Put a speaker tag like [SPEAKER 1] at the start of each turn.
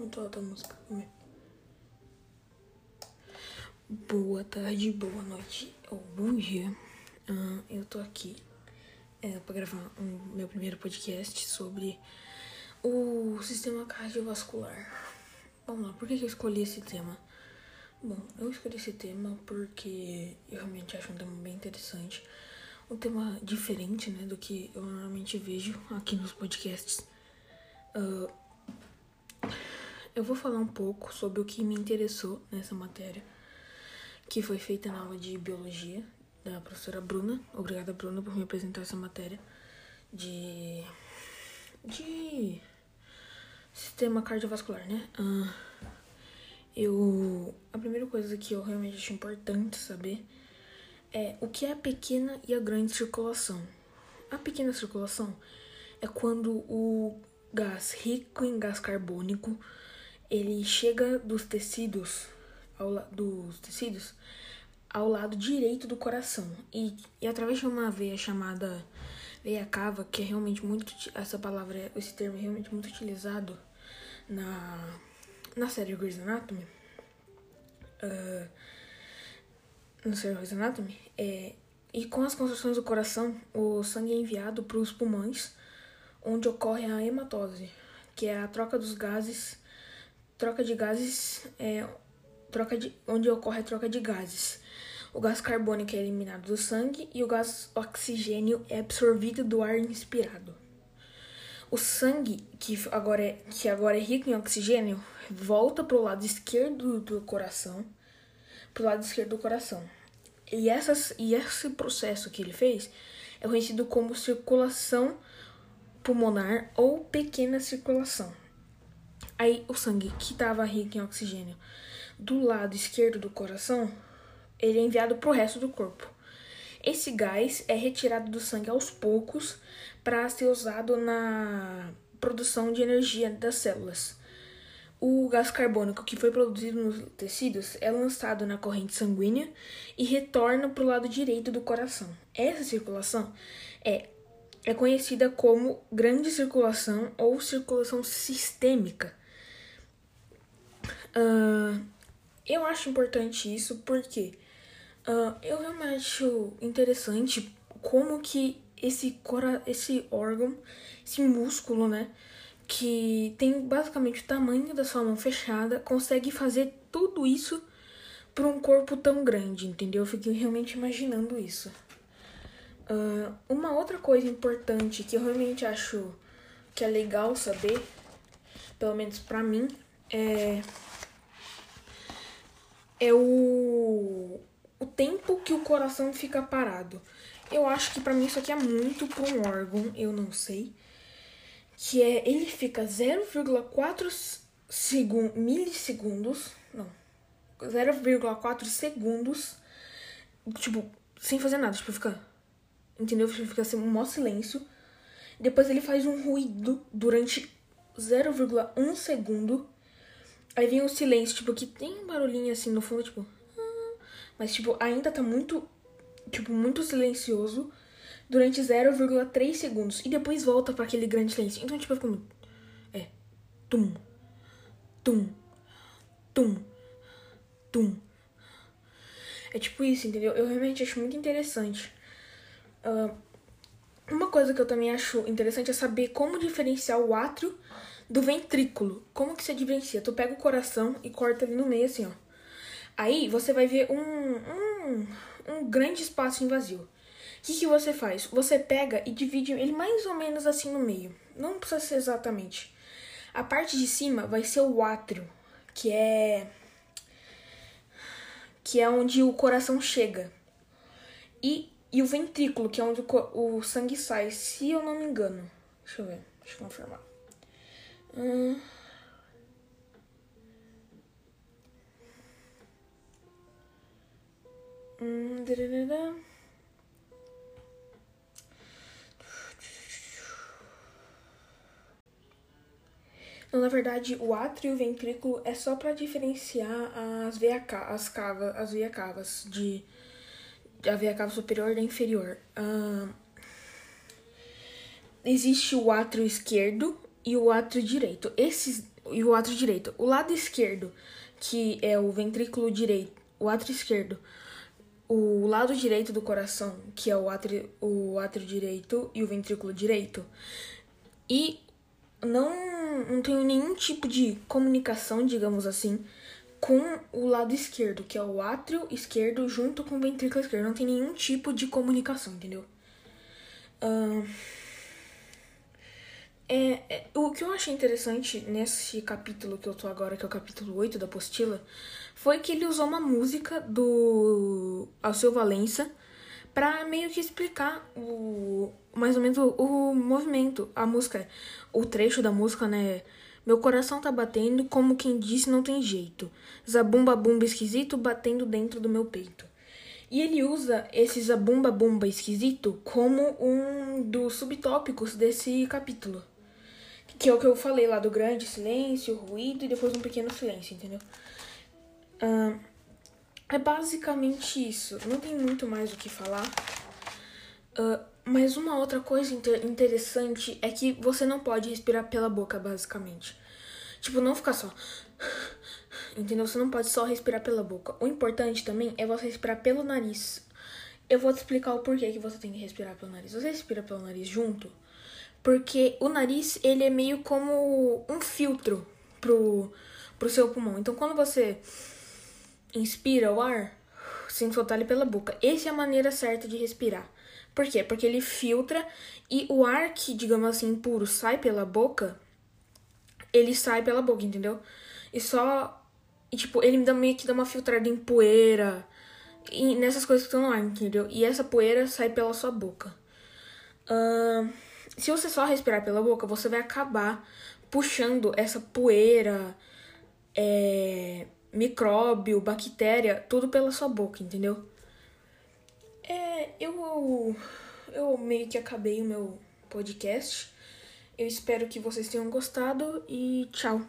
[SPEAKER 1] Muito alta música. Boa tarde, boa noite ou bom dia. Ah, eu tô aqui é, para gravar um, meu primeiro podcast sobre o sistema cardiovascular. Vamos lá, por que, que eu escolhi esse tema? Bom, eu escolhi esse tema porque eu realmente acho um tema bem interessante. Um tema diferente, né, do que eu normalmente vejo aqui nos podcasts. Uh, eu vou falar um pouco sobre o que me interessou nessa matéria, que foi feita na aula de biologia da professora Bruna. Obrigada, Bruna, por me apresentar essa matéria de. de. sistema cardiovascular, né? Eu. a primeira coisa que eu realmente acho importante saber é o que é a pequena e a grande circulação. A pequena circulação é quando o gás rico em gás carbônico ele chega dos tecidos ao, dos tecidos ao lado direito do coração. E, e através de uma veia chamada veia cava que é realmente muito essa palavra esse termo é realmente muito utilizado na na série Grey's Anatomy uh, na série Grey's Anatomy é e com as construções do coração o sangue é enviado para os pulmões onde ocorre a hematose que é a troca dos gases troca de gases é troca de onde ocorre a troca de gases. O gás carbônico é eliminado do sangue e o gás oxigênio é absorvido do ar inspirado. O sangue, que agora é, que agora é rico em oxigênio, volta para o lado esquerdo do coração, para o lado esquerdo do coração. E, essas, e esse processo que ele fez é conhecido como circulação pulmonar ou pequena circulação. Aí o sangue que estava rico em oxigênio do lado esquerdo do coração, ele é enviado para o resto do corpo. Esse gás é retirado do sangue aos poucos para ser usado na produção de energia das células. O gás carbônico que foi produzido nos tecidos é lançado na corrente sanguínea e retorna para o lado direito do coração. Essa circulação é, é conhecida como grande circulação ou circulação sistêmica. Uh, eu acho importante isso porque uh, eu realmente acho interessante como que esse, cora esse órgão, esse músculo, né, que tem basicamente o tamanho da sua mão fechada, consegue fazer tudo isso para um corpo tão grande, entendeu? Eu fiquei realmente imaginando isso. Uh, uma outra coisa importante que eu realmente acho que é legal saber, pelo menos para mim, é é o, o tempo que o coração fica parado. Eu acho que para mim isso aqui é muito para um órgão, eu não sei. Que é, ele fica 0,4 segun, milissegundos, não, 0,4 segundos, tipo, sem fazer nada, tipo, fica, entendeu? Fica assim, um maior silêncio. Depois ele faz um ruído durante 0,1 segundo Aí vem o silêncio, tipo, que tem um barulhinho assim no fundo, tipo. Ah", mas, tipo, ainda tá muito. Tipo, muito silencioso durante 0,3 segundos. E depois volta para aquele grande silêncio. Então, tipo, fica muito. É. Tum. Tum. Tum. Tum. É tipo isso, entendeu? Eu realmente acho muito interessante. Uh, uma coisa que eu também acho interessante é saber como diferenciar o átrio do ventrículo. Como que você diferencia? Tu pega o coração e corta ali no meio assim, ó. Aí você vai ver um, um, um grande espaço em vazio. O que, que você faz? Você pega e divide ele mais ou menos assim no meio. Não precisa ser exatamente. A parte de cima vai ser o átrio, que é que é onde o coração chega. E, e o ventrículo, que é onde o, o sangue sai, se eu não me engano. Deixa eu ver, deixa eu confirmar. Na verdade, o átrio e o ventrículo é só para diferenciar as veia, as cava, as veia cavas de a veia cava superior da inferior. Uh, existe o átrio esquerdo e o átrio direito. Esses, e o átrio direito. O lado esquerdo, que é o ventrículo direito, o átrio esquerdo, o lado direito do coração, que é o átrio, o átrio direito e o ventrículo direito. E não, não tenho nenhum tipo de comunicação, digamos assim, com o lado esquerdo, que é o átrio esquerdo junto com o ventrículo esquerdo. Não tem nenhum tipo de comunicação, entendeu? Uh, é, é, o que eu achei interessante nesse capítulo que eu tô agora, que é o capítulo 8 da apostila, foi que ele usou uma música do Alceu Valença para meio que explicar o mais ou menos o, o, movimento. A música, o trecho da música, né? Meu coração tá batendo como quem disse não tem jeito. Zabumba bumba esquisito batendo dentro do meu peito. E ele usa esse zabumba bumba esquisito como um dos subtópicos desse capítulo. Que é o que eu falei lá do grande silêncio, ruído e depois um pequeno silêncio, entendeu? Uh, é basicamente isso. Não tem muito mais o que falar. Uh, mas uma outra coisa inter interessante é que você não pode respirar pela boca, basicamente. Tipo, não ficar só. Entendeu? Você não pode só respirar pela boca. O importante também é você respirar pelo nariz. Eu vou te explicar o porquê que você tem que respirar pelo nariz. Você respira pelo nariz junto porque o nariz ele é meio como um filtro pro, pro seu pulmão. Então quando você inspira o ar, sem soltar ele pela boca, essa é a maneira certa de respirar. Por quê? Porque ele filtra e o ar que, digamos assim, puro sai pela boca, ele sai pela boca, entendeu? E só. E, tipo, ele dá meio que dá uma filtrada em poeira e nessas coisas que estão no ar, entendeu? E essa poeira sai pela sua boca. Uh, se você só respirar pela boca, você vai acabar puxando essa poeira, é, micróbio, bactéria, tudo pela sua boca, entendeu? É, eu, eu meio que acabei o meu podcast. Eu espero que vocês tenham gostado e tchau.